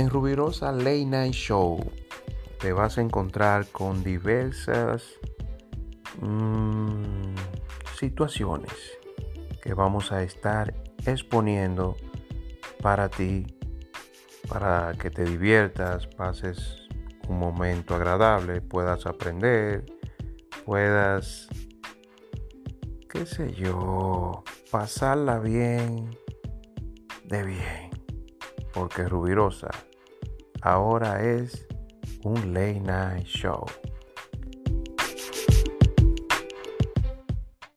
En Rubirosa Late Night Show. Te vas a encontrar con diversas mm, situaciones que vamos a estar exponiendo para ti, para que te diviertas, pases un momento agradable, puedas aprender, puedas, qué sé yo, pasarla bien, de bien, porque Rubirosa ahora es un late night show.